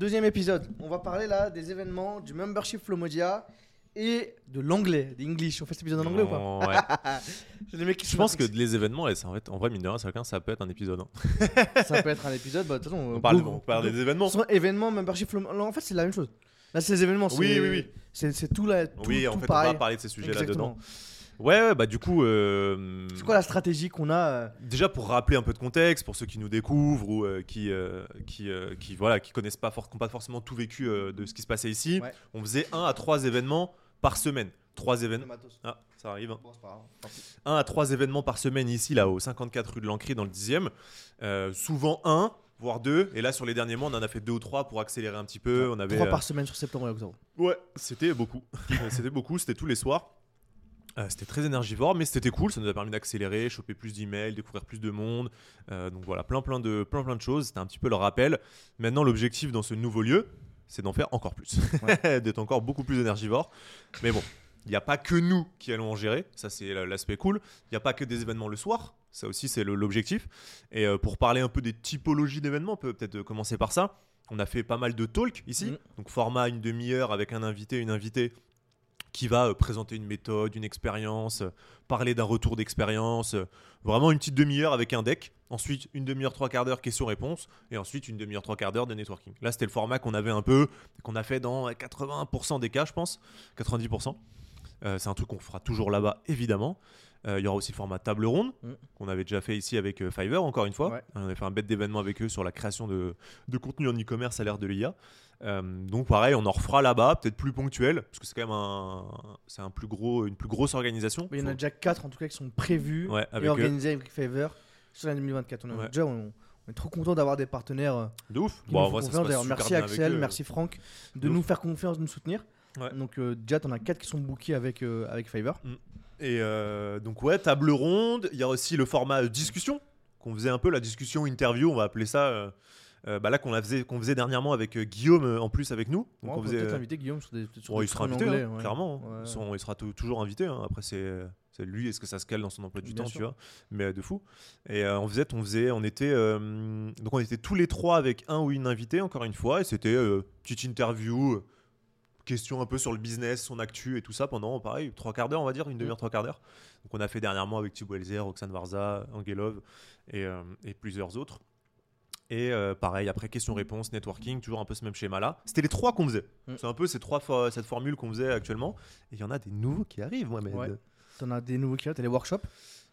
Deuxième épisode. On va parler là des événements du membership Flomodia et de l'anglais, d'English. On fait cet épisode en anglais ou pas Non, ouais. C'est les mecs qui Je pense que les événements, et ça, en, fait, en vrai, mine de rien, ça peut être un épisode. hein. ça peut être un épisode. Bah, de toute façon, On parle, Google- on parle des événements. Événements, membership Flomodia. En fait, c'est la même chose. Là, c'est les événements. Oui, oui, oui. C'est tout là. Tout, oui, en tout fait, pareil. on va parler de ces sujets-là Exactement. Ouais, ouais, bah du coup. euh, C'est quoi la stratégie qu'on a euh, Déjà pour rappeler un peu de contexte pour ceux qui nous découvrent ou euh, qui, euh, qui, euh, qui voilà qui connaissent pas, for- qui ont pas forcément tout vécu euh, de ce qui se passait ici. Ouais. On faisait un à trois événements par semaine. Trois le événements. matos Ah, ça arrive. hein. Bon, c'est pas grave. Tant pis. un à trois événements par semaine ici, là, au 54 rue de l'Ancry, dans le 10e. Euh, souvent un, voire deux. Et là, sur les derniers mois, on en a fait deux ou trois pour accélérer un petit peu. On avait, Trois euh, par semaine sur septembre et octobre. Ouais, c'était beaucoup. c'était beaucoup, c'était tous les soirs. Euh, c'était très énergivore, mais c'était cool. Ça nous a permis d'accélérer, choper plus d'emails, découvrir plus de monde. Euh, donc voilà, plein plein de plein plein de choses. C'était un petit peu le rappel. Maintenant, l'objectif dans ce nouveau lieu, c'est d'en faire encore plus, d'être encore beaucoup plus énergivore. Mais bon, il n'y a pas que nous qui allons en gérer. Ça, c'est l'aspect cool. Il n'y a pas que des événements le soir. Ça aussi, c'est l'objectif. Et euh, pour parler un peu des typologies d'événements, on peut peut-être commencer par ça. On a fait pas mal de talks ici. Mhm. Donc format une demi-heure avec un invité, une invitée qui va euh, présenter une méthode, une expérience, euh, parler d'un retour d'expérience. euh, vraiment une petite demi-heure avec un deck. Ensuite, une demi-heure, trois quarts d'heure questions-réponses. Et ensuite, une demi-heure, trois quarts d'heure de networking. Là, c'était le format qu'on avait un peu, qu'on a fait dans 80% des cas, je pense. 90%. Euh, c'est un truc qu'on fera toujours là-bas, évidemment. Euh, Il y aura aussi le format table ronde, Mm. qu'on avait déjà fait ici avec euh, Fiverr, encore une fois. Ouais. On avait fait un bête d'événement avec eux sur la création de, de contenu en e-commerce à l'ère de l'IA. Euh, donc pareil, on en refera là-bas, peut-être plus ponctuel, parce que c'est quand même un, c'est un plus gros, une plus grosse organisation. Il y en a déjà 4 en tout cas qui sont prévus Ouais, et eux. organisés avec Favor sur l'année 2024. On, Ouais. déjà, on, on est trop content d'avoir des partenaires euh, De ouf. qui Bon, nous vrai, ça se confiance. D'ailleurs, merci Axel, merci Franck de De nous ouf. faire confiance, de nous soutenir. Ouais. Donc euh, déjà, t'en as 4 qui sont bookés avec, euh, avec Fiverr. Et euh, donc ouais, table ronde. Il y a aussi le format euh, discussion qu'on faisait un peu la discussion interview, on va appeler ça. Euh, bah là qu'on faisait, qu'on faisait dernièrement avec euh, Guillaume euh, en plus avec nous. Ouais, Donc on on peut faisait. peut-être inviter Guillaume sur des, sur bon, des il sera invité, anglais, hein, ouais. clairement. hein. Ouais. Son- il sera tou- toujours invité. hein. Après c'est, c'est lui, est-ce que ça se cale dans son emploi du Bien temps, sûr. tu vois Mais de fou. Et euh, on faisait, on faisait, on était, euh, donc on était tous les trois avec un ou une invitée encore une fois, et c'était euh, petite interview. Question un peu sur le business, son actu et tout ça pendant, pareil, trois quarts d'heure, on va dire, une demi-heure, trois quarts d'heure. Donc on a fait dernièrement avec Thibaut Elzer, Roxane Varza, Angelov et, et plusieurs autres. Et euh, pareil, après question-réponse, networking, toujours un peu ce même schéma-là. C'était les trois qu'on faisait. Mm. C'est un peu ces trois cette formule qu'on faisait actuellement. Et il y en a des nouveaux qui arrivent, Mohamed. Ouais. T'en as des nouveaux qui arrivent, t'as les workshops?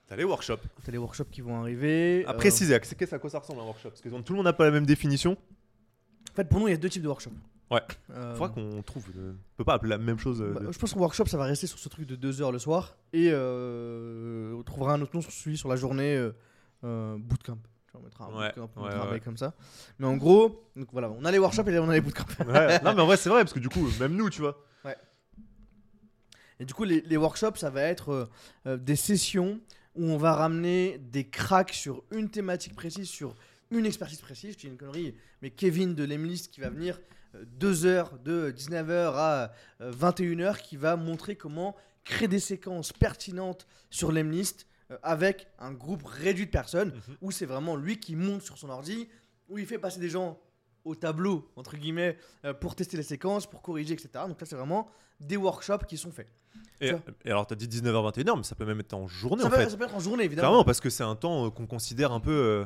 T'as les workshops. T'as les workshops qui vont arriver. À Euh, préciser, à qu'est-ce à quoi ça ressemble un workshop? Parce que tout le monde n'a pas la même définition. En fait, pour nous, il y a deux types de workshops. Ouais. Euh, faudra qu'on trouve. euh, on peut pas appeler la même chose. euh, bah, de- je pense qu'en workshop, ça va rester sur ce truc de 2 heures le soir. Et on trouvera un autre nom sur celui sur la journée bootcamp. Tu vois, On mettra un Ouais, bootcamp, ouais, un bail comme ça. Mais en gros, donc voilà, on a les workshops et on a les bootcamps. Non, mais en vrai, c'est vrai, parce que du coup, même nous, tu vois. Et du coup, les, les workshops, ça va être euh, euh, des sessions où on va ramener des cracks sur une thématique précise, sur une expertise précise. Je dis une connerie, mais Kevin de l'Emlist qui va venir 2 heures de 19h à 21h qui va montrer comment créer des séquences pertinentes sur l'Emlist euh, avec un groupe réduit de personnes Mhm. où c'est vraiment lui qui monte sur son ordi, où il fait passer des gens au tableau, entre guillemets, euh, pour tester les séquences, pour corriger, etc. Donc là, c'est vraiment des workshops qui sont faits. Et, Tu alors, t'as dit 19h21h, mais ça peut même être en journée, Ça en peut, fait. ça peut être en journée, évidemment. Clairement, parce que c'est un temps euh, qu'on considère un peu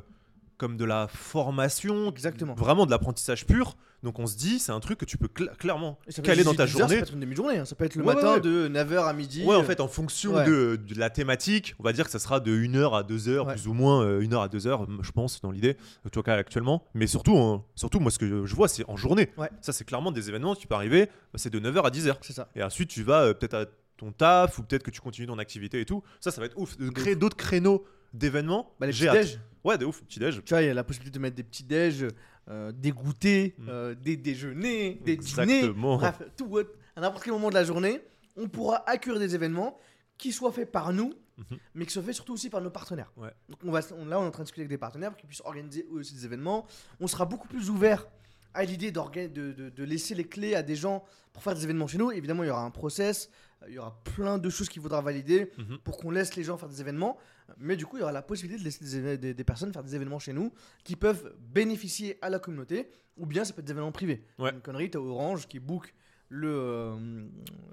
comme de la formation, Exactement. vraiment de l'apprentissage pur. Donc on se dit, c'est un truc que tu peux cla- clairement Et ça peut caler être dans ta 10 heures, journée. Ça peut être une demi-journée. hein. Ça peut être le Ouais, matin ouais, ouais. de 9h à midi. Ouais, en fait, en fonction Ouais. de, de la thématique, on va dire que ça sera de 1h à 2h, Ouais. plus ou moins 1h à 2h, je pense, dans l'idée, en tout cas actuellement. Mais surtout, hein, surtout moi, ce que je vois, c'est en journée. Ouais. Ça, c'est clairement des événements qui peuvent arriver, bah, c'est de 9h à 10h. C'est ça. Et ensuite, tu vas euh, peut-être à ton taf, ou peut-être que tu continues ton activité et tout. Ça, ça va être ouf. De créer d'autres créneaux d'événements. Bah, les j'ai petits hâte. déj. Ouais, de ouf, petit déj. Tu vois, il y a la possibilité de mettre des petits déj, euh, des goûters, Mm. euh, des déjeuners, des dîners. Exactement. Bref, tout, à n'importe quel moment de la journée, on pourra accueillir des événements qui soient faits par nous, Mhm. mais qui soient faits surtout aussi par nos partenaires. Ouais. Donc on va, on- là, on est en train de discuter avec des partenaires pour qu'ils puissent organiser eux aussi des événements. On sera beaucoup plus ouvert à l'idée d'orga- de, de- de laisser les clés à des gens pour faire des événements chez nous. Évidemment, il y aura un process, euh, il y aura plein de choses qu'il faudra valider Mhm. pour qu'on laisse les gens faire des événements. Mais du coup, il y aura la possibilité de laisser des, éve- des- des personnes faire des événements chez nous qui peuvent bénéficier à la communauté ou bien ça peut être des événements privés. Ouais. Une connerie, t'as Orange qui book le, euh,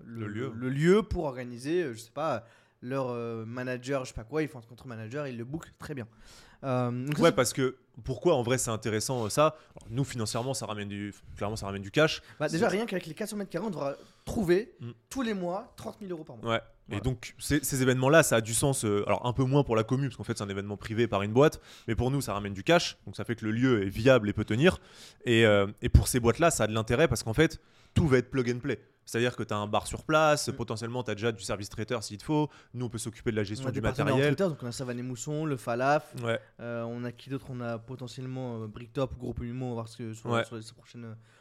Le lieu. le lieu pour organiser, euh, je sais pas, leur euh, manager, je sais pas quoi, ils font un contre manager, ils le bookent très bien. Euh, donc Ouais, parce que pourquoi en vrai c'est intéressant ça? Alors, Nous financièrement ça ramène du clairement ça ramène du cash. bah, déjà rien qu'avec les 400 mètres carrés, on devra trouver Mm. tous les mois 30 000 euros par mois. Ouais. Et donc ces, ces événements-là, ça a du sens. euh, alors un peu moins pour la commune, parce qu'en fait c'est un événement privé par une boîte, mais pour nous ça ramène du cash, donc ça fait que le lieu est viable et peut tenir. Et, euh, et pour ces boîtes-là, ça a de l'intérêt parce qu'en fait tout va être plug and play. C'est-à-dire que tu as un bar sur place, Mm. potentiellement tu as déjà du service traiteur s'il te faut. Nous on peut s'occuper de la On gestion a du des partenaires en matériel. Twitter, donc on a Savane et Mousson, le Falaf, Ouais. euh, on a qui d'autre? On a potentiellement euh, Bricktop, Groupe Humo, on va voir ce que sur, Ouais. sur les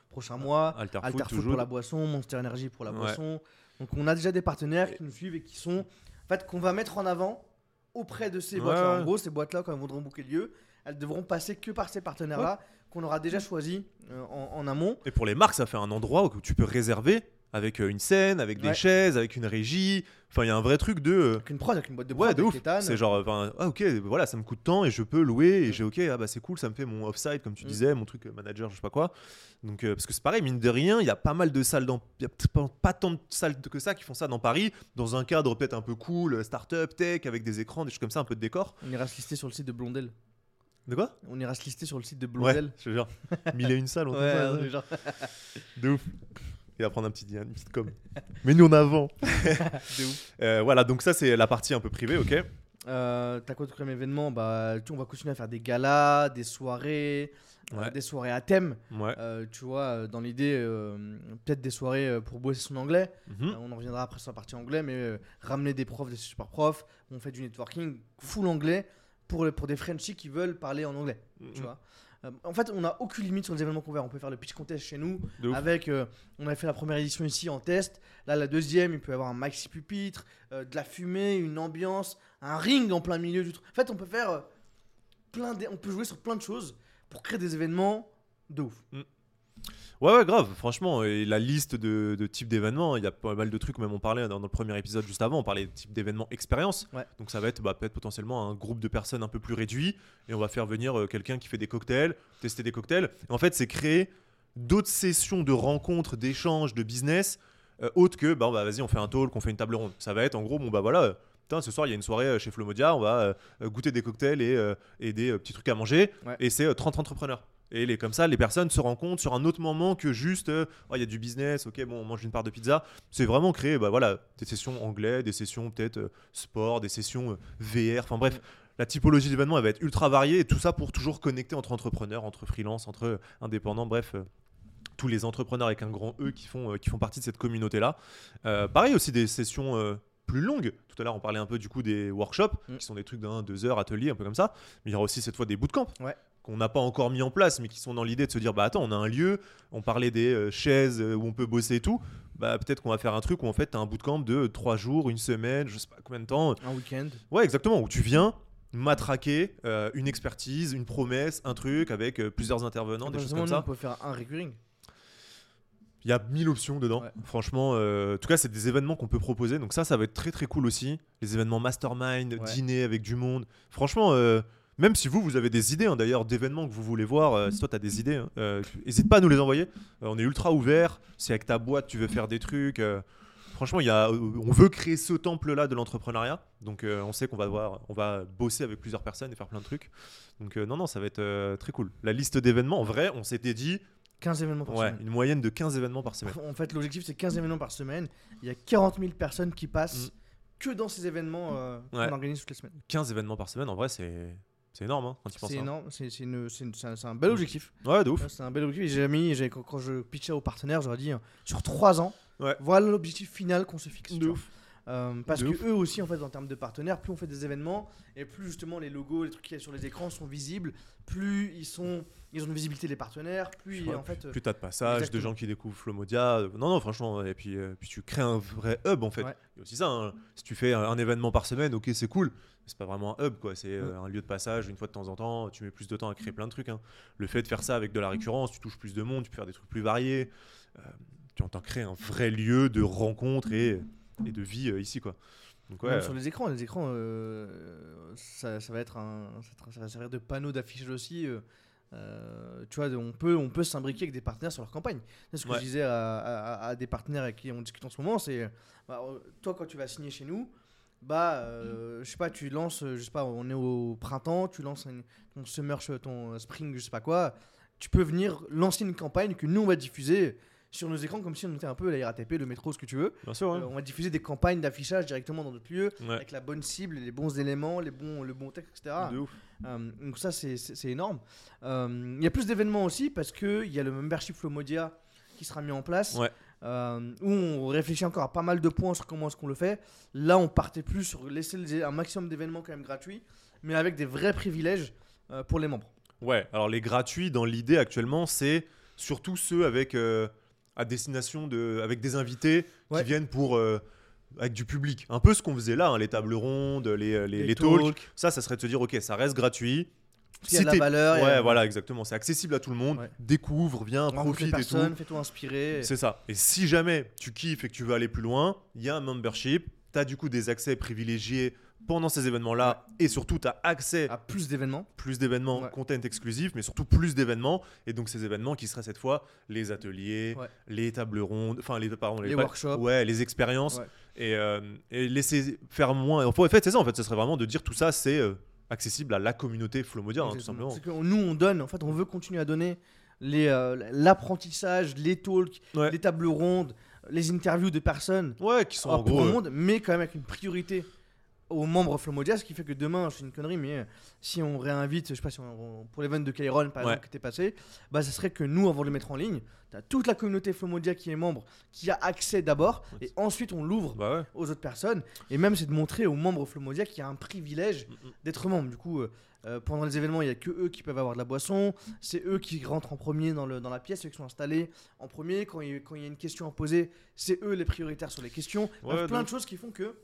prochains mois. Alterfoot toujours. pour la boisson, Monster Energy pour la Ouais. boisson. Donc on a déjà des partenaires qui nous suivent et qui sont, en fait, qu'on va mettre en avant auprès de ces Ouais, boîtes-là. En gros, ces boîtes-là, quand elles voudront le lieu, elles devront passer que par ces partenaires-là qu'on aura déjà choisis euh, en, en amont. Et pour les marques, ça fait un endroit où tu peux réserver avec euh, une scène, avec des Ouais. chaises, avec une régie. Enfin, il y a un vrai truc de. euh, Avec une prod, avec une boîte de Ouais, prod, de avec ouf. C'est genre, ah ok, voilà, ça me coûte tant et je peux louer et j'ai ok, ah bah c'est cool, ça me fait mon offside comme tu Mm. disais, mon truc euh, manager, je sais pas quoi. Donc euh, parce que c'est pareil, mine de rien, il y a pas mal de salles dans, il y a pas, pas tant de salles que ça qui font ça dans Paris, dans un cadre peut-être un peu cool, start-up, tech, avec des écrans, des choses comme ça, un peu de décor. On ira se lister sur le site de Blondel. De quoi? On ira se lister sur le site de Ouais, Blondel. je te jure. Mille et une salles, on Ouais, ça, ouais, ouais. genre, de ouf. Et à prendre un petit, une petite com. Mais nous en avant. de ouf. Euh, voilà, donc ça c'est la partie un peu privée, ok. Euh, T'as quoi d'autre comme événement? Bah, tu- On va continuer à faire des galas, des soirées, euh, des soirées à thème. Ouais. Euh, tu vois, dans l'idée, peut-être des soirées pour bosser son anglais. Mhm. On en reviendra après sur la partie anglais, mais ramener des profs, des super profs. On fait du networking full anglais pour, pour des Frenchies qui veulent parler en anglais. Tu Mhm. vois. Euh, en fait, on n'a aucune limite sur les événements qu'on fait. On peut faire le pitch contest chez nous. De. Avec, euh, on avait fait la première édition ici en test. Là, la deuxième, il peut y avoir un maxi pupitre, euh, de la fumée, une ambiance, un ring en plein milieu du truc. En fait, on peut faire plein, d'é- on peut jouer sur plein de choses pour créer des événements de ouf. Ouais, ouais, grave, franchement, et la liste de, de types d'événements, il y a pas mal de trucs, même on parlait dans, dans le premier épisode juste avant, on parlait de type d'événements expérience. Ouais. Donc ça va être bah, peut-être potentiellement un groupe de personnes un peu plus réduit, et on va faire venir euh, quelqu'un qui fait des cocktails, tester des cocktails. Et en fait, c'est créer d'autres sessions de rencontres, d'échanges, de business, euh, autres que, bah, bah, vas-y, on fait un talk, on fait une table ronde. Ça va être en gros, bon bah voilà. euh, Putain, ce soir, il y a une soirée euh, chez Flomodia, on va euh, euh, goûter des cocktails et, euh, et des euh, petits trucs à manger. Ouais. Et c'est euh, 30 entrepreneurs. Et les, comme ça, les personnes se rencontrent sur un autre moment que juste, euh, Oh, il y a du business, ok, bon, on mange une part de pizza. C'est vraiment créer bah, voilà, des sessions anglais, des sessions peut-être euh, sport, des sessions euh, VR, enfin bref. La typologie d'événements elle va être ultra variée et tout ça pour toujours connecter entre entrepreneurs, entre freelance, entre indépendants, bref, tous les entrepreneurs avec un grand E qui font, qui font partie de cette communauté-là. Pareil aussi des sessions plus longues. Tout à l'heure, on parlait un peu du coup des workshops, Mm. qui sont des trucs d'un, deux heures, ateliers, un peu comme ça. Mais il y aura aussi cette fois des bootcamps Ouais. Qu'on n'a pas encore mis en place, mais qui sont dans l'idée de se dire bah attends, on a un lieu, on parlait des euh, chaises euh, où on peut bosser et tout. Bah peut-être qu'on va faire un truc où en fait tu as un bootcamp de trois jours, une semaine, je sais pas combien de temps. Un week-end. Ouais, exactement, où tu viens matraquer euh, une expertise, une promesse, un truc avec euh, plusieurs intervenants, des choses comme ça. On peut faire un recurring. Il y a mille options dedans. Ouais. Franchement, euh, en tout cas, c'est des événements qu'on peut proposer. Donc ça, ça va être très très cool aussi. Les événements mastermind, Ouais. dîner avec du monde. Franchement, même si vous, vous avez des idées hein, d'ailleurs d'événements que vous voulez voir, euh, si toi tu as des idées, hein, euh, n'hésite pas à nous les envoyer. Euh, on est ultra ouvert. Si avec ta boîte tu veux faire des trucs, euh, franchement, y a, on veut créer ce temple-là de l'entrepreneuriat. Donc on sait qu'on va on va bosser avec plusieurs personnes et faire plein de trucs. Donc non, non, ça va être très cool. La liste d'événements, en vrai, on s'était dit 15 événements par ouais, semaine. une moyenne de 15 événements par semaine. En fait, l'objectif, c'est 15 événements par semaine. Il y a 40 000 personnes qui passent Mm. que dans ces événements euh, Ouais. qu'on organise toutes les semaines. 15 événements par semaine, en vrai, c'est c'est énorme hein, quand tu penses. C'est énorme, c'est un, bel objectif. Ouais, de ouf. Ouais, C'est un bel objectif. J'ai mis, quand, quand je pitchais aux partenaires, j'aurais dit sur 3 ans, Ouais. voilà l'objectif final qu'on se fixe. De ouf. Euh, parce De que ouf. eux aussi, en fait, en termes de partenaires, plus on fait des événements et plus justement les logos, les trucs qu'il y a sur les écrans sont visibles, plus ils sont, ils ont une visibilité des partenaires, plus Ouais, en fait. Plus t'as de passages, de gens qui découvrent Flomodia. euh, Non, non, franchement. Et puis, euh, puis tu crées un vrai hub en fait. Ouais. Il y a aussi ça. hein. Si tu fais un, événement par semaine, ok, c'est cool. mais C'est pas vraiment un hub, quoi. C'est un lieu de passage une fois de temps en temps. Tu mets plus de temps à créer plein de trucs. hein. Le fait de faire ça avec de la récurrence, tu touches plus de monde, tu peux faire des trucs plus variés. Euh, tu entends créer un vrai lieu de rencontre et, et de vie euh, ici, quoi. Donc ouais. Même sur les écrans, les écrans, euh, ça, ça va être un, ça, va servir de panneau d'affichage aussi. euh, euh, tu vois, on peut, on peut s'imbriquer avec des partenaires sur leur campagne. C'est ce que Ouais. je disais à, à- à des partenaires avec qui on discute en ce moment. C'est, bah, euh, toi, quand tu vas signer chez nous, bah, euh, je sais pas, tu lances, euh, je sais pas, on est au printemps, tu lances un- ton summer, ton euh, spring, je sais pas quoi. Tu peux venir lancer une campagne que nous on va diffuser sur nos écrans comme si on était un peu la RATP, le métro, ce que tu veux. Bien sûr, ouais. Euh, on va diffuser des campagnes d'affichage directement dans notre lieu Ouais. avec la bonne cible, les bons éléments, les bons, le bon texte, etc. De ouf. Euh, donc ça, c'est- énorme. Euh, Il y a plus d'événements aussi parce qu'il y a le membership Flomodia qui sera mis en place. Ouais. euh, où on réfléchit encore à pas mal de points sur comment est-ce qu'on le fait. Là, on partait plus sur laisser un maximum d'événements quand même gratuits, mais avec des vrais privilèges euh, pour les membres. Ouais, alors les gratuits, dans l'idée actuellement, c'est surtout ceux avec euh, à destination de, avec des invités Ouais. qui viennent pour euh, avec du public. Un peu ce qu'on faisait là, hein, les tables rondes, les, euh, les, les talks. talks, Ça, ça serait de se dire, ok, ça reste gratuit. qu'il y a de la valeur, il ouais, voilà, exactement. C'est accessible à tout le monde. Ouais. Découvre, viens, rencontre profite et tout. fais-toi inspirer. C'est ça. Et si jamais tu kiffes et que tu veux aller plus loin, il y a un membership. Tu as du coup des accès privilégiés pendant ces événements-là. Et surtout, tu as accès À plus d'événements. plus d'événements, Ouais. content exclusif, mais surtout plus d'événements. Et donc ces événements qui seraient cette fois les ateliers, Ouais. les tables rondes, enfin les, pardon, Les workshops. ouais, les expériences. Et, euh, et laisser faire moins. En fait, c'est ça. En fait, ce serait vraiment de dire tout ça, c'est euh, accessible à la communauté Flomodia, hein, tout simplement. Que nous, on donne, en fait, on veut continuer à donner les, euh, l'apprentissage, les talks, Ouais. les tables rondes, les interviews de personnes Ouais, qui sont en gros. le euh, monde, mais quand même avec une priorité aux membres Flomodia, ce qui fait que demain, je fais une connerie, mais euh, si on réinvite, je sais pas si on, on- pour l'event de Kairon par Ouais. exemple qui était passé, bah ça serait que nous, avant de le mettre en ligne, tu as toute la communauté Flomodia qui est membre, qui a accès d'abord, et ensuite on l'ouvre Bah ouais. aux autres personnes, et même c'est de montrer aux membres Flomodia qu'il y a un privilège Mm, mm. d'être membre. Du coup, euh, euh, pendant les événements, il n'y a que eux qui peuvent avoir de la boisson. C'est eux qui rentrent en premier dans, le, dans la pièce, ceux qui sont installés en premier. Quand il, quand il y a une question à poser, c'est eux les prioritaires sur les questions. Ouais, Bref, plein de de choses qui font que,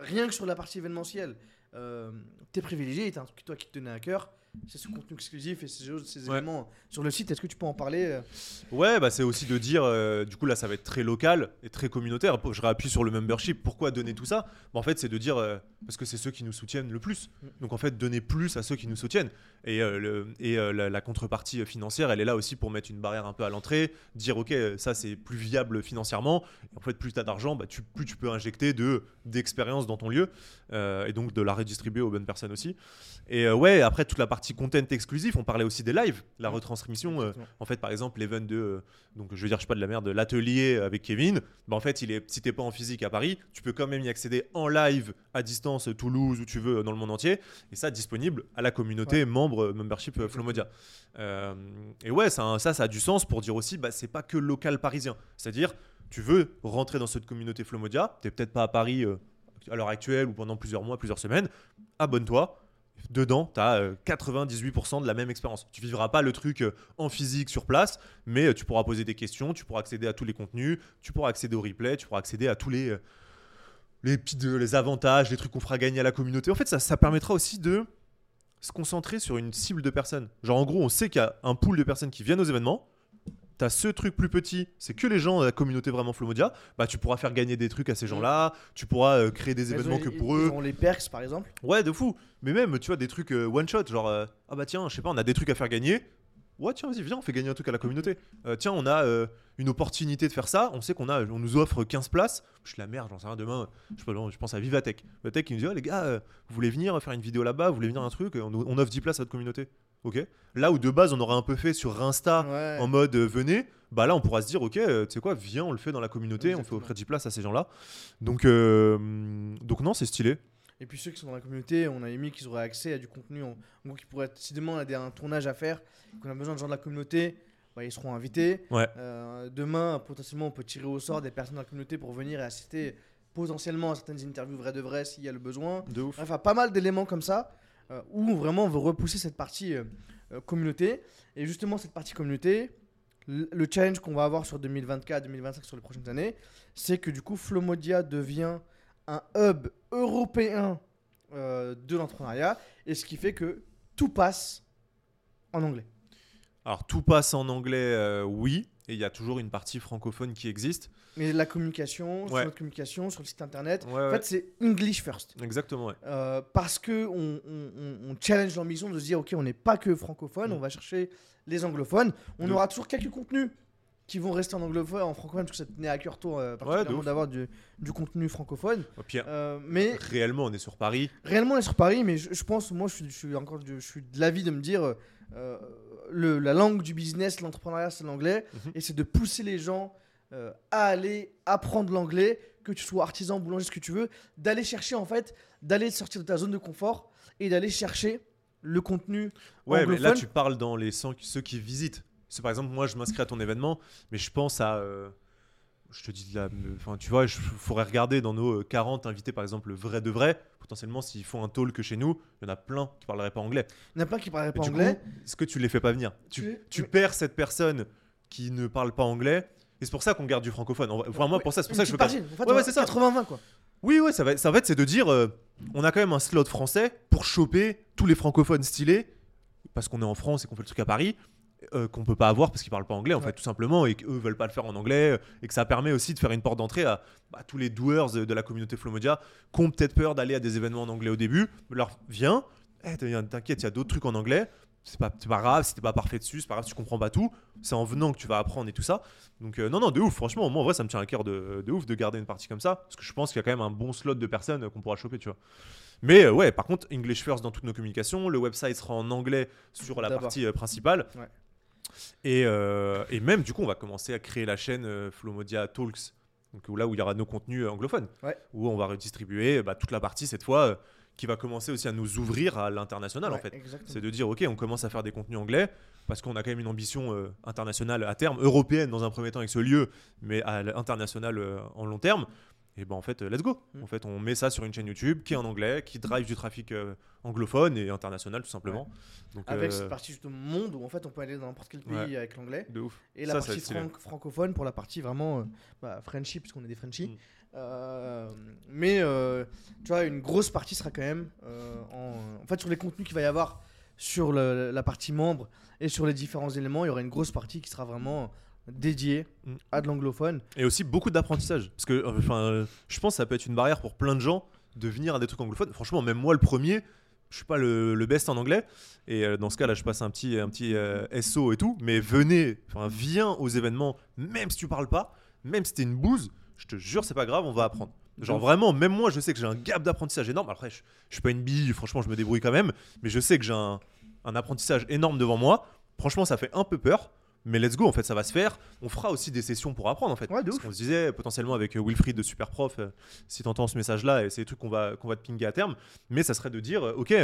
rien que sur la partie événementielle, euh, t'es privilégié et t'as un truc toi, qui te tenait à cœur. C'est ce contenu exclusif et ces, ces Ouais. éléments sur le site. Est-ce que tu peux en parler euh Ouais, bah c'est aussi de dire, euh, du coup là ça va être très local et très communautaire. Je réappuie sur le membership. Pourquoi donner tout ça? Bah, En fait, c'est de dire, euh, parce que c'est ceux qui nous soutiennent le plus. Mm. Donc en fait, donner plus à ceux qui nous soutiennent. Et, euh, le- et la, la contrepartie financière, elle est là aussi pour mettre une barrière un peu à l'entrée, dire, ok, ça c'est plus viable financièrement. Et en fait, plus tu as d'argent, bah, tu, plus tu peux injecter de d'expérience dans ton lieu et donc de la redistribuer aux bonnes personnes aussi. Et ouais, après toute la partie content exclusif, on parlait aussi des lives, la retransmission. euh, en fait, par exemple, l'event de, euh, donc je veux dire, je sais pas de la merde, de l'atelier avec Kevin, bah en fait, il est, si t'es pas en physique à Paris, tu peux quand même y accéder en live à distance, Toulouse, où tu veux, dans le monde entier, et ça disponible à la communauté membre euh, membership euh, Flomodia. Euh, et ouais, ça, a- ça, ça a du sens pour dire aussi, bah c'est pas que local parisien, c'est-à-dire, tu veux rentrer dans cette communauté Flomodia, t'es peut-être pas à Paris euh, à l'heure actuelle ou pendant plusieurs mois, plusieurs semaines, abonne-toi. Dedans, tu as 98% de la même expérience. Tu vivras pas le truc euh, en physique sur place, mais euh, tu pourras poser des questions, tu pourras accéder à tous les contenus, tu pourras accéder au replay, tu pourras accéder à tous les, euh, les, les avantages, les trucs qu'on fera gagner à la communauté. En fait, ça, ça permettra aussi de se concentrer sur une cible de personnes. Genre, en gros, on sait qu'il y a un pool de personnes qui viennent aux événements. T'as ce truc plus petit, c'est que les gens de la communauté vraiment Flomodia. Bah, tu pourras faire gagner des trucs à ces gens-là. Tu pourras euh, créer des événements ont- que pour ils eux. ont les perks par exemple. Ouais, de fou. Mais même, tu vois, des trucs euh, one shot, genre, euh, ah bah tiens, je sais pas, on a des trucs à faire gagner. Ouais, tiens, vas-y, viens, on fait gagner un truc à la communauté. Tiens, on a une opportunité de faire ça. On sait qu'on a, on nous offre 15 places. Je suis la merde, j'en sais rien. Demain, je, sais pas, je pense à Vivatech. Vivatech qui nous dit, oh, les gars, vous voulez venir faire une vidéo là-bas Vous voulez venir un truc on, on offre 10 places à votre communauté. Ok Là où de base, on aurait un peu fait sur Insta Ouais. en mode euh, venez, bah là on pourra se dire ok, euh, tu sais quoi, viens, on le fait dans la communauté, on fait offrir 10 places à ces gens-là. Donc, euh, donc non, c'est stylé. Et puis ceux qui sont dans la communauté, on a émis qu'ils auraient accès à du contenu. En, en gros, qui pourrait être, si demain on a des- un tournage à faire, qu'on a besoin de gens de la communauté, bah, ils seront invités. Ouais. Demain, potentiellement, on peut tirer au sort des personnes de la communauté pour venir et assister potentiellement à certaines interviews vraies de vraies s'il y a le besoin. De ouf. Enfin, pas mal d'éléments comme ça euh, où vraiment on veut repousser cette partie euh, euh, communauté. Et justement, cette partie communauté, le challenge qu'on va avoir sur 2024-2025 sur les prochaines années, c'est que du coup, Flomodia devient un hub européen euh, de l'entrepreneuriat. Et ce qui fait que tout passe en anglais. Alors tout passe en anglais, oui. Et il y a toujours une partie francophone qui existe. Mais la communication, sur Ouais. notre communication, sur le site internet, Ouais, en fait, c'est English first. Exactement. Euh, parce que on, on- challenge l'ambition de se dire ok on n'est pas que francophone Mm. on va chercher les anglophones on De aura toujours quelques contenus qui vont rester en anglophone en francophone parce que ça tenait à cœur toi euh, particulièrement d'avoir du, du contenu francophone puis, Euh, mais réellement, on est sur Paris. réellement on est sur Paris mais je, je pense moi je suis, je suis encore je suis de l'avis de me dire euh, le, la langue du business l'entrepreneuriat c'est l'anglais Mhm. et c'est de pousser les gens euh, à aller apprendre l'anglais que tu sois artisan boulanger ce que tu veux d'aller chercher en fait d'aller sortir de ta zone de confort et d'aller chercher le contenu Ouais, mais là, tu parles dans les 100 ceux qui visitent. C'est par exemple, moi, je m'inscris à ton événement, mais je pense à. euh, je te dis de la. Enfin, tu vois, il faudrait regarder dans nos euh, 40 invités, par exemple, vrai de vrai. Potentiellement, s'ils font un talk chez nous, il y en a plein qui parleraient pas anglais. il n'y en a pas qui parleraient pas du anglais est-ce que tu les fais pas venir? Tu, Tu- tu mais- perds cette personne qui ne parle pas anglais. Et c'est pour ça qu'on garde du francophone. Enfin, moi, pour ça, c'est pour ça que je veux partie. En fait, Ouais, ouais, a c'est ça. 80-20 quoi Oui, ouais, ça va. Ça, en fait, c'est de dire, euh, on a quand même un slot français pour choper tous les francophones stylés, parce qu'on est en France et qu'on fait le truc à Paris, euh, qu'on peut pas avoir parce qu'ils parlent pas anglais, en Ouais. fait, tout simplement, et qu'eux veulent pas le faire en anglais, euh, et que ça permet aussi de faire une porte d'entrée à bah, tous les doers de, de la communauté Flomodia qui ont peut-être peur d'aller à des événements en anglais au début. Leur viens, eh, t'inquiète, il y a d'autres trucs en anglais. C'est pas, pas grave, si t'es pas parfait dessus, c'est pas grave si tu comprends pas tout. C'est en venant que tu vas apprendre et tout ça. Donc, euh, non, non, de ouf, franchement, moi en vrai, ça me tient à cœur de, de ouf de garder une partie comme ça. Parce que je pense qu'il y a quand même un bon slot de personnes qu'on pourra choper, tu vois. Mais euh, ouais, par contre, English First dans toutes nos communications. Le website sera en anglais sur la partie euh, principale. Ouais. Et, euh, et même, du coup, on va commencer à créer la chaîne euh, Flomodia Talks. Donc, où- là où il y aura nos contenus euh, anglophones. Ouais. Où on va redistribuer bah, toute la partie cette fois euh, qui va commencer aussi à nous ouvrir à l'international en fait. C'est de dire, ok, on commence à faire des contenus anglais parce qu'on a quand même une ambition euh, internationale à terme, européenne dans un premier temps avec ce lieu, mais à l'international euh, en long terme. Et ben en fait, let's go. Mm. En fait, on met ça sur une chaîne YouTube qui est en anglais, qui drive du trafic euh, anglophone et international tout simplement. Donc, avec euh, cette partie justement monde où en fait on peut aller dans n'importe quel pays Ouais. avec l'anglais de ouf. et la Ça, partie franc- francophone pour la partie vraiment euh, bah, Frenchy puisqu'on est des Frenchies Mm. Euh, mais tu vois une grosse partie sera quand même en, en fait sur les contenus qu'il va y avoir sur le- la partie membre et sur les différents éléments il y aura une grosse partie qui sera vraiment dédiée Mm. à de l'anglophone Et aussi beaucoup d'apprentissage. Parce que, euh, enfin, euh, je pense que ça peut être une barrière pour plein de gens de venir à des trucs anglophones. Franchement, même moi, le premier, je suis pas le, le best en anglais. Et euh, dans ce cas-là, je passe un petit, un petit euh, SO et tout. Mais venez, viens aux événements, même si tu parles pas, même si t'es une bouse, je te jure, c'est pas grave, on va apprendre. Genre vraiment, même moi, je sais que j'ai un gap d'apprentissage énorme. Après, je, je suis pas une bille, franchement, je me débrouille quand même. Mais je sais que j'ai un, un apprentissage énorme devant moi. Franchement, ça fait un peu peur. Mais let's go, en fait, ça va se faire. On fera aussi des sessions pour apprendre, en fait. Ouais, Parce qu'on se disait potentiellement avec euh, Wilfried de Superprof, euh, si tu entends ce message-là, et c'est des trucs qu'on va, qu'on va te pinguer à terme. Mais ça serait de dire, euh, ok,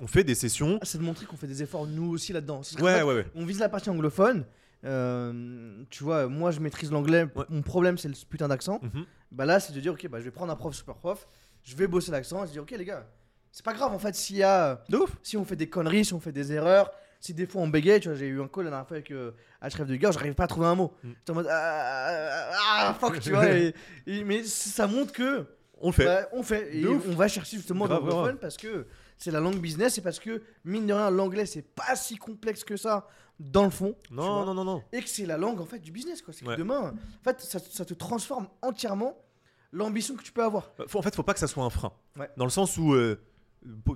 on fait des sessions. Ah, c'est de montrer qu'on fait des efforts nous aussi là-dedans qu'en Ouais, fait, ouais, ouais. on vise la partie anglophone euh, tu vois moi je maîtrise l'anglais Ouais. mon problème c'est le putain d'accent Mhm. Bah là, c'est de dire, ok, bah, je vais prendre un prof super prof, je vais bosser l'accent, et se dire, ok, les gars, c'est pas grave en fait s'il y a, De ouf. si on fait des conneries, si on fait des erreurs, si des fois on bégaye, tu vois, j'ai eu un call la dernière fois avec euh, Href de Gare, j'arrive pas à trouver un mot. Mm. J'étais en mode, ah, ah, ah, fuck, tu vois, et- et- mais ça montre que, On le fait. bah, on fait, et on va chercher justement Grave, grave. parce que c'est la langue business, et parce que, mine de rien, l'anglais, c'est pas si complexe que ça dans le fond. non, non, non, non. et que c'est la langue en fait du business quoi. C'est que demain, en fait, ça, ça te transforme entièrement l'ambition que tu peux avoir. Faut- en fait, faut pas que ça soit un frein. Ouais. Dans le sens où euh,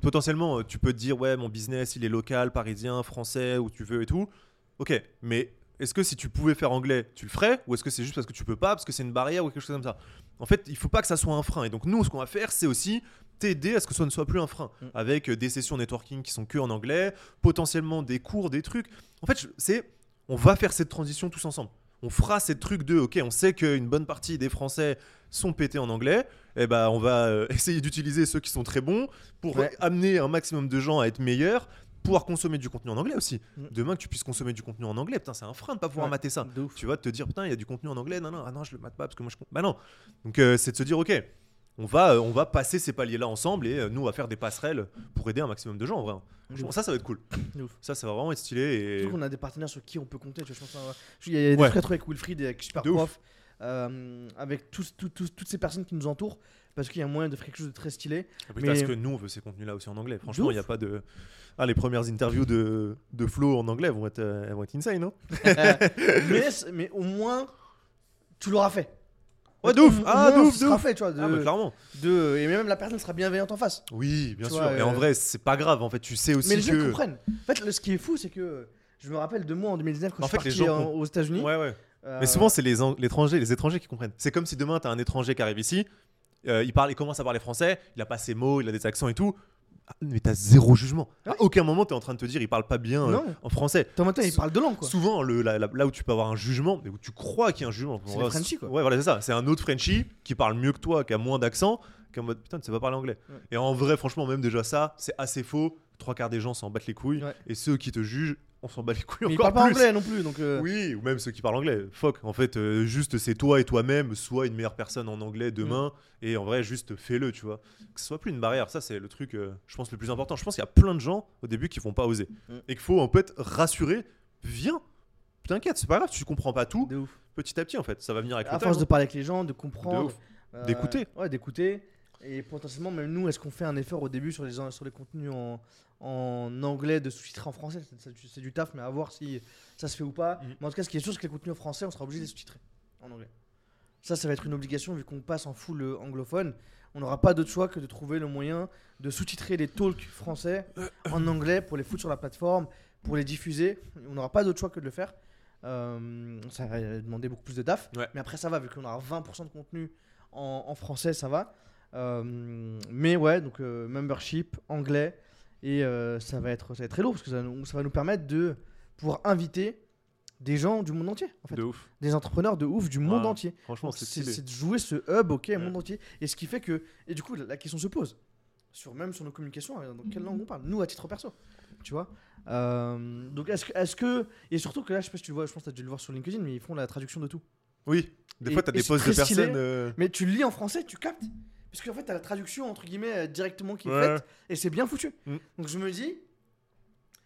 potentiellement, euh, tu peux te dire, ouais, mon business, il est local, parisien, français, où tu veux et tout. Ok, mais est-ce que si tu pouvais faire anglais, tu le ferais Ou est-ce que c'est juste parce que tu peux pas, parce que c'est une barrière ou quelque chose comme ça? En fait, il faut pas que ça soit un frein. Et donc, nous, ce qu'on va faire, c'est aussi t'aider à ce que ça ne soit plus un frein. Mm. Avec euh, des sessions networking qui sont que en anglais, potentiellement des cours, des trucs. En fait, c'est. On va faire cette transition tous ensemble. On fera ces trucs de, ok, on sait qu'une bonne partie des Français sont pétés en anglais, et ben on va euh, essayer d'utiliser ceux qui sont très bons pour Ouais. amener un maximum de gens à être meilleurs, pouvoir consommer du contenu en anglais aussi. Mm. Demain que tu puisses consommer du contenu en anglais, putain, c'est un frein de pas pouvoir Ouais. mater ça. Tu vas te dire, putain, il y a du contenu en anglais, non, non, ah non, je le mate pas parce que moi je. Bah non. Donc euh, c'est de se dire, ok, on va, euh, on va passer ces paliers-là ensemble et euh, nous on va faire des passerelles pour aider un maximum de gens en vrai. Franchement, ça, ça va être cool. Ça, ça va vraiment être stylé et. Surtout qu'on a des partenaires sur qui on peut compter. Tu vois, je pense à- il y a des Ouais. trucs avec Wilfried et avec Superprof, euh, avec tous, tous- tous- toutes ces personnes qui nous entourent. parce qu'il y a moyen de faire quelque chose de très stylé. Mais- Parce que nous, on veut ces contenus-là aussi en anglais. Franchement, il n'y a pas de. Ah, les premières interviews de, de Flo en anglais vont être, elles vont être insane, non mais, c- mais au moins, tu l'auras fait. Ouais, de ouf Ah, de ouf, de ouf fait, tu vois. De, Ah, bah, clairement. de- et même la personne sera bienveillante en face. Oui, bien Tu sûr. vois, et en euh, vrai, c'est pas grave. En fait, tu sais aussi Mais les gens que. comprennent. En fait, ce qui est fou, c'est que je me rappelle de moi en 2019 quand En je fait, suis parti gens en- aux États-Unis. Ouais, ouais. Euh, Mais souvent, c'est les, Ang- l'étranger, les étrangers qui comprennent. C'est comme si demain, tu as un étranger qui arrive ici, euh, il, parle, il commence à parler français, il a pas ses mots, il a des accents et tout. Ah, Mais t'as zéro jugement. À Ouais. aucun moment, tu es en train de te dire, il parle pas bien euh, en français. Matin, il parle deux langues, quoi. Souvent, le, la- la- là où tu peux avoir un jugement, mais où tu crois qu'il y a un jugement. C'est le Frenchie, quoi. Ouais, voilà, c'est ça. C'est un autre Frenchie qui parle mieux que toi, qui a moins d'accent, qui est en mode putain, tu sais pas parler anglais. Ouais. Et en vrai, franchement, même déjà ça, c'est assez faux. Trois quarts des gens s'en battent les couilles. Et ceux qui te jugent, on s'en bat les couilles Mais il encore pas anglais non plus, donc. euh, Oui, ou même ceux qui parlent anglais. Fuck, en fait, euh, juste c'est toi et toi-même, soit une meilleure personne en anglais demain, Mm. et en vrai, juste fais-le, tu vois. Que ce soit plus une barrière, ça c'est le truc, euh, je pense, le plus important. Je pense qu'il y a plein de gens au début qui vont pas oser. Mm. Et qu'il faut en fait rassurer, viens, t'inquiète, c'est pas grave, tu comprends pas tout, De ouf. petit à petit en fait, ça va venir avec À le force temps. de parler avec les gens, de De comprendre. ouf. euh, D'écouter. Ouais, d'écouter. Et potentiellement, même nous, est-ce qu'on fait un effort au début sur les, sur les contenus en, en anglais de sous-titrer en français? C'est- du taf, mais à voir si ça se fait ou pas. Mhm. Mais en tout cas, ce qui est sûr, c'est que les contenus en français, on sera obligé de les sous-titrer en anglais. Ça, ça va être une obligation vu qu'on passe en full euh, anglophone. On n'aura pas d'autre choix que de trouver le moyen de sous-titrer les talks français en anglais pour les foutre sur la plateforme, pour les diffuser. On n'aura pas d'autre choix que de le faire. Euh, ça va demander beaucoup plus de taf. Ouais. Mais après, ça va, vu qu'on aura 20% de contenu en, en français, ça va. Euh, mais ouais, donc euh, membership, anglais. Et euh, ça, va être, ça va être très lourd parce que ça, va nous permettre de pouvoir inviter des gens du monde entier. En fait. De ouf. Des entrepreneurs de ouf du monde Ouais. entier. Franchement, c'est de jouer ce hub, ok, Ouais. monde entier. Et ce qui fait que. Et du coup, la, la question se pose. Sur, même sur nos communications, dans quelle langue on parle Nous, à titre perso. Tu vois Euh, Donc, est-ce que, est que. Et surtout que là, je sais pas si tu le vois, je pense que tu as dû le voir sur LinkedIn, mais ils font la traduction de tout. Oui, des Et- fois, t'as et des posts de personnes. euh, Mais tu le lis en français, tu captes. Parce qu'en fait, tu as la traduction, entre guillemets, euh, directement qui est Ouais. faite. Et c'est bien foutu. Mm. Donc, je me dis.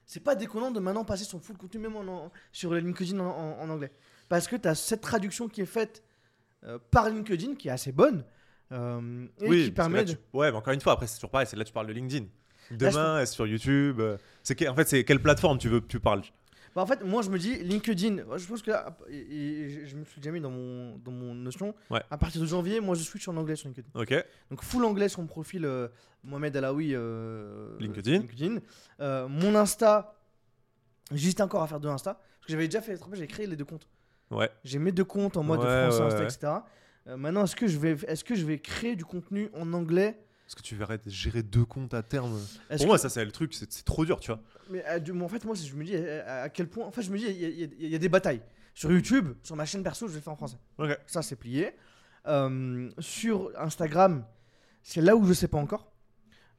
C'est pas déconnant de maintenant passer son full contenu, même en, en- sur LinkedIn en, anglais. Parce que tu as cette traduction qui est faite euh, par LinkedIn, qui est assez bonne. euh, et oui, qui que permet là, de. tu- Ouais, mais encore une fois, après, c'est toujours pareil, c'est là tu parles de LinkedIn. Là, je Demain, est-ce sur YouTube c'est que- En fait, c'est quelle plateforme tu veux que tu parles? Bah, en fait, moi, je me dis, LinkedIn, je pense que là, et, et je- me suis déjà mis dans mon, dans mon notion. Ouais. À partir de janvier, moi, je switch en anglais sur LinkedIn. Ok. Donc, full anglais sur mon profil euh, Mohamed Alaoui euh, LinkedIn. LinkedIn. Euh, mon Insta, j'hésite encore à faire deux Insta. Parce que j'avais déjà fait, j'ai créé les deux comptes. Ouais. J'ai mes deux comptes en mode Ouais, France, ouais, Insta, etc. Maintenant, est-ce que, je vais, est-ce que je vais créer du contenu en anglais Est-ce que tu verrais gérer deux comptes à terme Pour moi, que- ça, c'est le truc, c'est trop dur, tu vois. Mais euh, du- mais en fait, moi, je me dis euh, à quel point. En fait, je me dis, il y, a- y y des batailles. Sur YouTube, sur ma chaîne perso, je vais faire en français. Ok. Ça, c'est plié. Euh, sur Instagram, c'est là où je sais pas encore.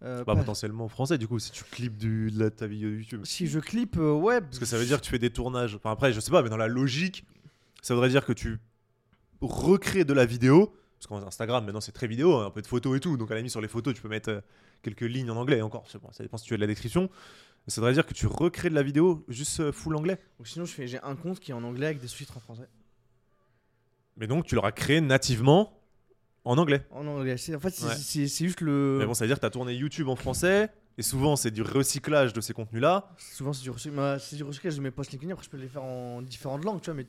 Euh, Bah, pas- potentiellement en français, du coup, si tu clips du, de la- ta vidéo YouTube. si je clip, ouais. Parce que ça veut dire que tu fais des tournages. Enfin, après, je sais pas, mais dans la logique, ça voudrait dire que tu recrées de la vidéo. Parce qu'en Instagram, maintenant, c'est très vidéo, hein, un peu de photos et tout. Donc, à la limite, sur les photos, tu peux mettre euh, quelques lignes en anglais. Encore, bon, ça dépend si tu as de la description. Mais ça voudrait dire que tu recrées de la vidéo juste euh, full anglais. Ou sinon, je fais, j'ai un compte qui est en anglais avec des sous-titres en français. Mais donc, tu l'auras créé nativement en anglais. En anglais. C'est- En fait, c'est Ouais. c'est- c'est juste le. Mais bon, ça veut dire que tu as tourné YouTube en français. Et souvent, c'est du recyclage de ces contenus-là. Souvent, c'est du, recyc- bah, du recyclage de mes posts LinkedIn. Après, je peux les faire en différentes langues, tu vois. Mais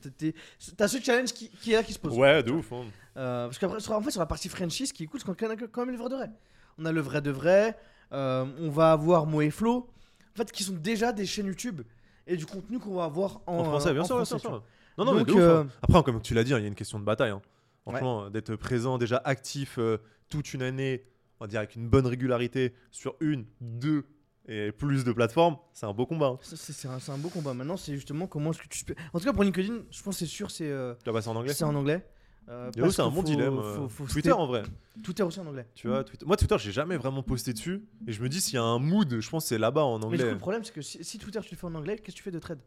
t'as ce challenge qui, qui est là qui se pose. Ouais, de ouf. hein. Euh, parce qu'après, en fait, sur la partie Frenchies, ce qui est cool, c'est qu'on a quand même le vrai de vrai. On a le vrai de vrai. euh, on va avoir Mo et Flo, en fait, qui sont déjà des chaînes YouTube et du contenu qu'on va avoir en, En français, bien en sûr, français, bien sûr. Non, non, mais Donc, ouf, euh, hein. Après, comme tu l'as dit, il y a une question de bataille. hein. Franchement, d'être présent, déjà actif euh, toute une année, on va dire avec une bonne régularité sur une, deux et plus de plateformes, c'est un beau combat. hein. C'est c'est un, c'est un beau combat. Maintenant, c'est justement comment est-ce que tu. peux- En tout cas, pour LinkedIn, je pense que c'est sûr, c'est euh, Tu vas passer en anglais c'est en anglais. Euh, c'est un bon faut- dilemme. faut- euh, faut Twitter en vrai. Twitter aussi en anglais. Tu vois, Twitter- Moi, Twitter, j'ai jamais vraiment posté dessus. Et je me dis, s'il y a un mood, je pense que c'est là-bas en Mais du anglais. coup, le problème, c'est que si, si Twitter tu le fais en anglais, qu'est-ce que tu fais de trade?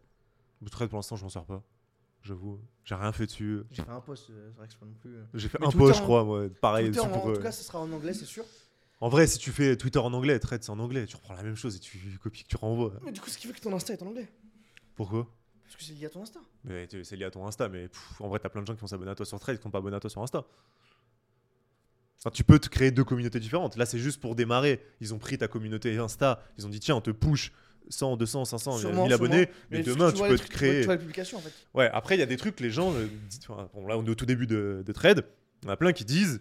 Trade, pour l'instant, je m'en sers pas. J'avoue. J'ai rien fait dessus. J'ai fait un post, euh, c'est vrai que c'est pas non plus. euh, J'ai fait Mais un post, je crois, moi. Pareil, Twitter, en, pour, en tout cas, ce sera en anglais, c'est sûr. En vrai, si tu fais Twitter en anglais, trade, c'est en anglais. Tu reprends la même chose et tu copies que tu renvoies. Mais du coup, ce qui fait que ton Insta est en anglais. Pourquoi? Parce que c'est lié à ton Insta. Mais tu- c'est lié à ton Insta, mais pff, en vrai, t'as plein de gens qui vont s'abonner à toi sur Trade qui sont pas abonnés à toi sur Insta. Enfin, tu peux te créer deux communautés différentes. Là, c'est juste pour démarrer. Ils ont pris ta communauté Insta. Ils ont dit, tiens, on te push 100, 200, 500, Sûrement, 1000 abonnés. Mais, tu- demain, tu, vois peux te créer. Tu vois les publications en fait. Ouais, après, il y a des trucs, les gens. euh, bon, là, on est au tout début de, de trade. On a plein qui disent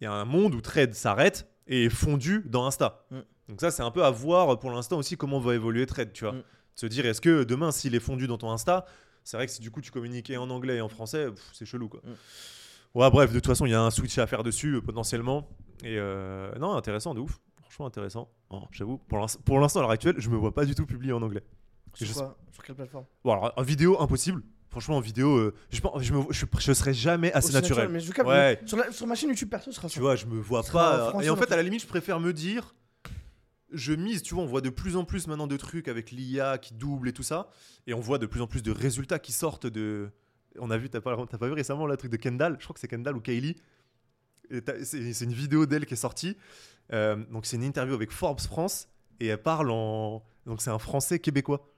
il y a un monde où trade s'arrête et fondu dans Insta. Mm. Donc, ça, c'est un peu à voir pour l'instant aussi comment va évoluer trade, tu vois. Mm. Se dire, est-ce que demain, s'il est fondu dans ton Insta, c'est vrai que si du coup tu communiques et en anglais et en français, c'est chelou quoi. Mm. Ouais, bref, de toute façon, il y a un switch à faire dessus euh, potentiellement. Et euh, non, intéressant, de ouf. Franchement, intéressant. Oh, J'avoue, pour l'inst- pour l'instant, à l'heure actuelle, je me vois pas du tout publier en anglais. Sur quoi? Sur quelle plateforme? Bon, alors, en vidéo, impossible. Franchement, en vidéo, euh, je, pense, je, me, je, je serais jamais assez naturel. Mais je capte, Ouais. sur, la- sur ma chaîne YouTube perso, ce sera Tu ça. vois, je me vois Ce pas. Et en fait, à la limite, je préfère me dire. Je mise, tu vois, on voit de plus en plus maintenant de trucs avec l'IA qui double et tout ça. Et on voit de plus en plus de résultats qui sortent de. On a vu, t'as pas, vu récemment le truc de Kendall Je crois que c'est Kendall ou Kylie. C'est une vidéo d'elle qui est sortie. Euh, donc, c'est une interview avec Forbes France. Et elle parle en. Donc, c'est un français québécois.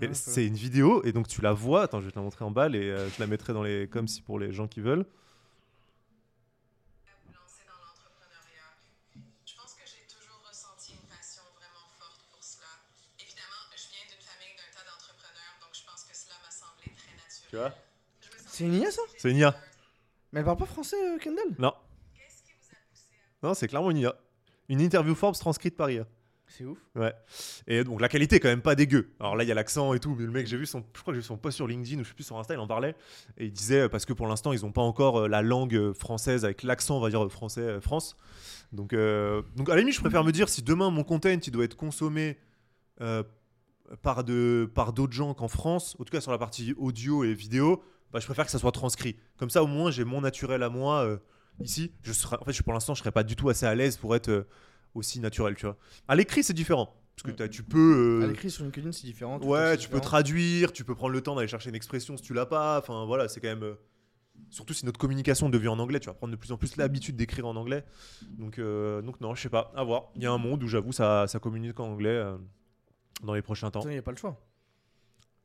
Et Ah, c'est une vidéo, et donc tu la vois. Attends, je vais te la montrer en balle et euh, je la mettrai dans les. Comme si pour les gens qui veulent. Tu vois? C'est une IA ça? C'est une IA. Mais elle parle pas français, euh, Kendall? Non. Non, c'est clairement une IA. Une interview Forbes transcrite par IA. C'est ouf. Ouais. Et donc la qualité est quand même pas dégueu. Alors là, il y a l'accent et tout. Mais le mec, j'ai vu je crois que j'ai vu son post sur LinkedIn ou je sais plus sur Insta, il en parlait. Et il disait parce que pour l'instant, ils ont pas encore euh, la langue euh, française avec l'accent, on va dire français euh, France. Donc, donc à la limite, je préfère me dire si demain mon content il doit être consommé par de par d'autres gens qu'en France, en tout cas sur la partie audio et vidéo, bah, je préfère que ça soit transcrit. Comme ça, au moins, j'ai mon naturel à moi ici. Je serai, en fait, pour l'instant, je serais pas du tout assez à l'aise pour être aussi naturel, tu vois. À l'écrit, c'est différent. Parce que tu peux. euh, À l'écrit sur LinkedIn, c'est différent. Ouais, tu peux traduire, tu peux prendre le temps d'aller chercher une expression si tu l'as pas. Enfin, voilà, c'est quand même. euh, Surtout si notre communication devient en anglais, tu vas prendre de plus en plus l'habitude d'écrire en anglais. Donc, euh, donc non, je sais pas, à voir. Il y a un monde où j'avoue ça, ça communique en anglais dans les prochains temps. Il n'y a pas le choix.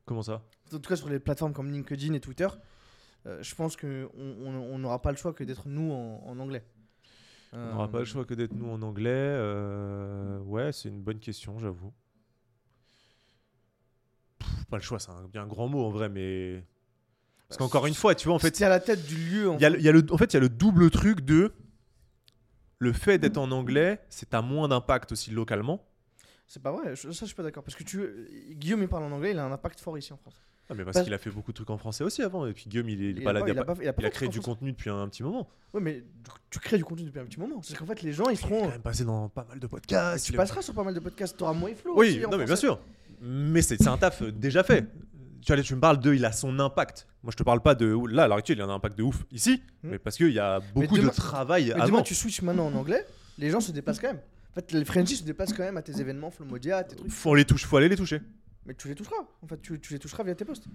Comment ça? En tout cas, sur les plateformes comme LinkedIn et Twitter, je pense qu'on on, on n'aura pas le choix que d'être nous en, en anglais. On n'aura pas le choix que d'être nous en anglais. euh, Ouais, c'est une bonne question, j'avoue. Pas le choix, c'est un bien grand mot en vrai, mais. Parce qu'encore une fois, tu vois, en fait, fait, c'est à la tête du lieu. En Il y a le- il y a le, en fait, il y a le double truc de le fait d'être en anglais, c'est à moins d'impact aussi localement. C'est pas vrai, je- ça je suis pas d'accord. Parce que tu, Guillaume il parle en anglais, il a un impact fort ici en France. Ah, mais parce Parce- qu'il a fait beaucoup de trucs en français aussi avant. Et puis Guillaume, il est, il Il pas- il a il a pas- pas- il a pas il a fait créé du contenu depuis un petit moment. Ouais, mais tu- crées du contenu depuis un petit moment. C'est qu'en fait, les gens ils Il est seront. quand même passé dans pas mal de podcasts. Tu il a- passeras sur pas mal de podcasts, t'auras moins flow. Oui, aussi non, mais bien sûr. Mais c'est un taf euh, déjà fait. Tu, vois, tu me parles de, il a son impact. Moi, je te parle pas de. Là, à l'heure actuelle, il a un impact de ouf ici, Hmm. mais parce qu'il y a beaucoup demain- de travail Mais avant. demain, tu switches maintenant en anglais, les gens se déplacent quand même. En fait, les Frenchies se déplacent quand même à tes événements, Flomodia, à tes trucs. Faut les toucher, faut aller les toucher. Mais tu les toucheras. En fait, tu, tu les toucheras via tes posts.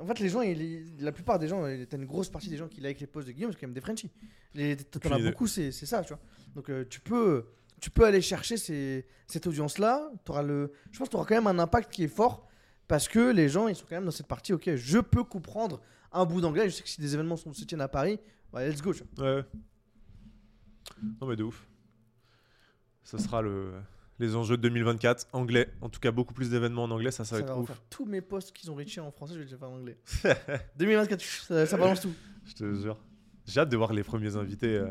En fait, les gens, ils- la plupart des gens, euh, t'as une grosse partie des gens qui like les posts de Guillaume, c'est quand même des Frenchies. T'en as idée. beaucoup, c'est ça, tu vois. Donc, euh, tu peux, tu peux aller chercher ces- cette audience-là. T'auras le, je pense que tu auras quand même un impact qui est fort parce que les gens, ils sont quand même dans cette partie. Ok, je peux comprendre un bout d'anglais. Je sais que si des événements sont- se tiennent à Paris, ouais, let's go. tu vois. Ouais. Non, mais de ouf. Ce sera le, les enjeux de 2024. Anglais. En tout cas, beaucoup plus d'événements en anglais. Ça, ça, Ça va va être ouf. refaire tous mes posts qu'ils ont reachés en français, je vais les faire en anglais. 2024, ça, ça balance tout. Je te jure. J'ai hâte de voir les premiers invités. euh,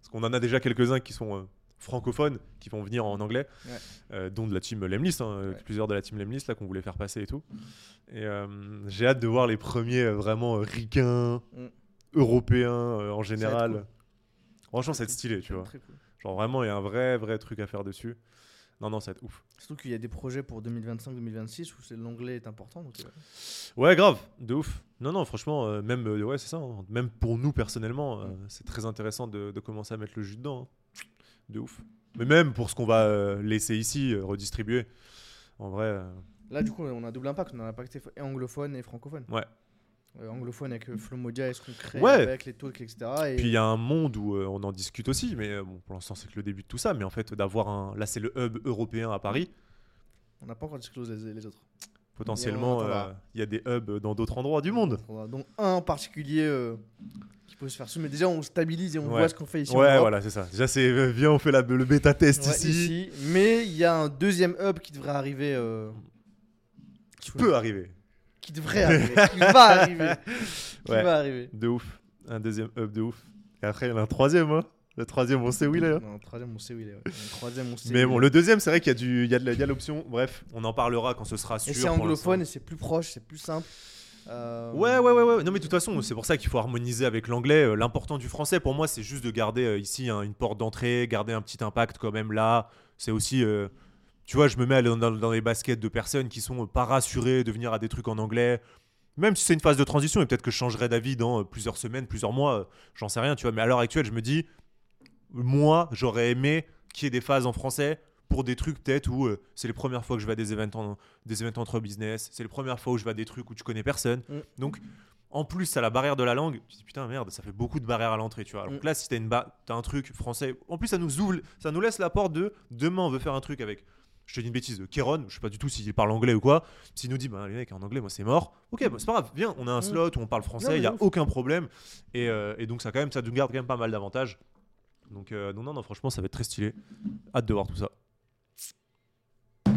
parce qu'on en a déjà quelques-uns qui sont euh, francophones, qui vont venir en anglais, Ouais. euh, dont de la team Lemlist, hein, Ouais. plusieurs de la team Lemlist là qu'on voulait faire passer et tout. Et j'ai hâte de voir les premiers vraiment ricains, Mm. européens en général. cool. Franchement, ça va être stylé, tu vois. Cool. Genre vraiment, il y a un vrai, vrai truc à faire dessus. Non, non, ça va être ouf. Surtout qu'il y a des projets pour 2025-2026 où l'anglais est important. Donc, euh, Ouais, grave, de ouf. Non, non, franchement, euh, même, euh, ouais, c'est ça. hein. Même pour nous personnellement, euh, c'est très intéressant de, de commencer à mettre le jus dedans. hein. De ouf. Mais même pour ce qu'on va laisser ici, redistribuer. En vrai, Là, du coup, on a double impact. On a un impact et anglophone et francophone. Ouais. Euh, anglophone avec euh, Flomodia et ce qu'on crée Ouais. avec les talks, etc. Et puis il y a un monde où euh, on en discute aussi, mais bon, pour l'instant, c'est que le début de tout ça. Mais en fait, d'avoir un. Là, c'est le hub européen à Paris. on n'a pas encore disclosé les, les autres. Potentiellement, euh, il y a des hubs dans d'autres endroits du monde. Donc un en particulier euh, qui peut se faire sous. Mais déjà, on stabilise et on Ouais. voit ce qu'on fait ici. Ouais, voilà, c'est ça. Déjà, c'est viens, on fait la- le bêta test Ouais, ici. ici. Mais il y a un deuxième hub qui devrait arriver. Qui peut arriver. Qui devrait arriver. qui va arriver. Qui Ouais. va arriver. De ouf. Un deuxième hub de ouf. Et après, il y en a un troisième. Hein. Le troisième, on sait où il est. hein. Non, le troisième, on sait où il est. ouais. Le troisième, on sait Mais où bon, il est. le deuxième, c'est vrai qu'il y a, du, il y a l'option. Bref, on en parlera quand ce sera sûr. Et c'est anglophone et c'est plus proche, c'est plus simple. Euh, Ouais, ouais, ouais, ouais. Non, mais de toute façon, c'est pour ça qu'il faut harmoniser avec l'anglais. Euh, L'important du français, pour moi, c'est juste de garder euh, ici hein, une porte d'entrée, garder un petit impact quand même là. C'est aussi. euh, tu vois, je me mets dans, dans- dans les baskets de personnes qui sont euh, pas rassurées de venir à des trucs en anglais. Même si c'est une phase de transition, et peut-être que je changerai d'avis dans euh, plusieurs semaines, plusieurs mois, euh, j'en sais rien, tu vois. Mais à l'heure actuelle, je me dis, moi, j'aurais aimé qu'il y ait des phases en français pour des trucs peut-être où euh, c'est les premières fois que je vais à des événements, des événements entre business, c'est les premières fois où je vais à des trucs où tu connais personne. Mm. Donc, en plus, à la barrière de la langue, tu te dis putain, merde, ça fait beaucoup de barrières à l'entrée, tu vois. Donc Mm. là, si t'as, une ba- t'as un truc français, en plus, ça nous ouvre, ça nous laisse la porte de demain, on veut faire un truc avec. Je te dis une bêtise, de Kéron, je sais pas du tout s'il parle anglais ou quoi. S'il nous dit, bah les mecs, en anglais, moi c'est mort. Ok, bah, c'est pas grave, viens, on a un Mm. slot où on parle français, il y a aucun problème. Et, euh, et donc, ça, quand même, ça nous garde quand même pas mal d'avantages. Donc, euh, non, non, non, franchement, ça va être très stylé. Hâte de voir tout ça.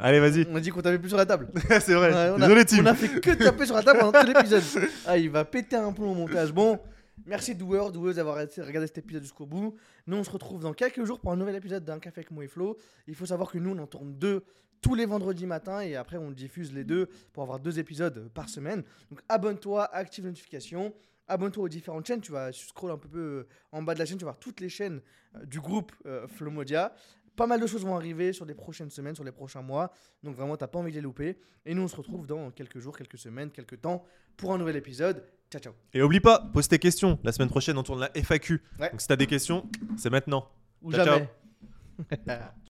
Allez, vas-y. On a dit qu'on tapait plus sur la table. c'est vrai. Ouais, on, Désolé, a, Tim. on a fait que taper sur la table pendant tout l'épisode. Ah, il va péter un plomb au montage. Bon, merci Doueur, Doueuse d'avoir regardé cet épisode jusqu'au bout. Nous, on se retrouve dans quelques jours pour un nouvel épisode d'un café avec moi et Flo. Il faut savoir que nous, on en tourne deux tous les vendredis matins et après, on diffuse les deux pour avoir deux épisodes par semaine. Donc, abonne-toi, active les notifications. Abonne-toi aux différentes chaînes. Tu vas scroll un peu euh, en bas de la chaîne. Tu vas voir toutes les chaînes euh, du groupe euh, Flomodia. Pas mal de choses vont arriver sur les prochaines semaines, sur les prochains mois. Donc vraiment, t'as pas envie de les louper. Et nous, on se retrouve dans quelques jours, quelques semaines, quelques temps pour un nouvel épisode. Ciao, ciao. Et oublie pas, pose tes questions. La semaine prochaine, on tourne la FAQ. Ouais. Donc si t'as des questions, c'est maintenant. Ou Ciao, jamais.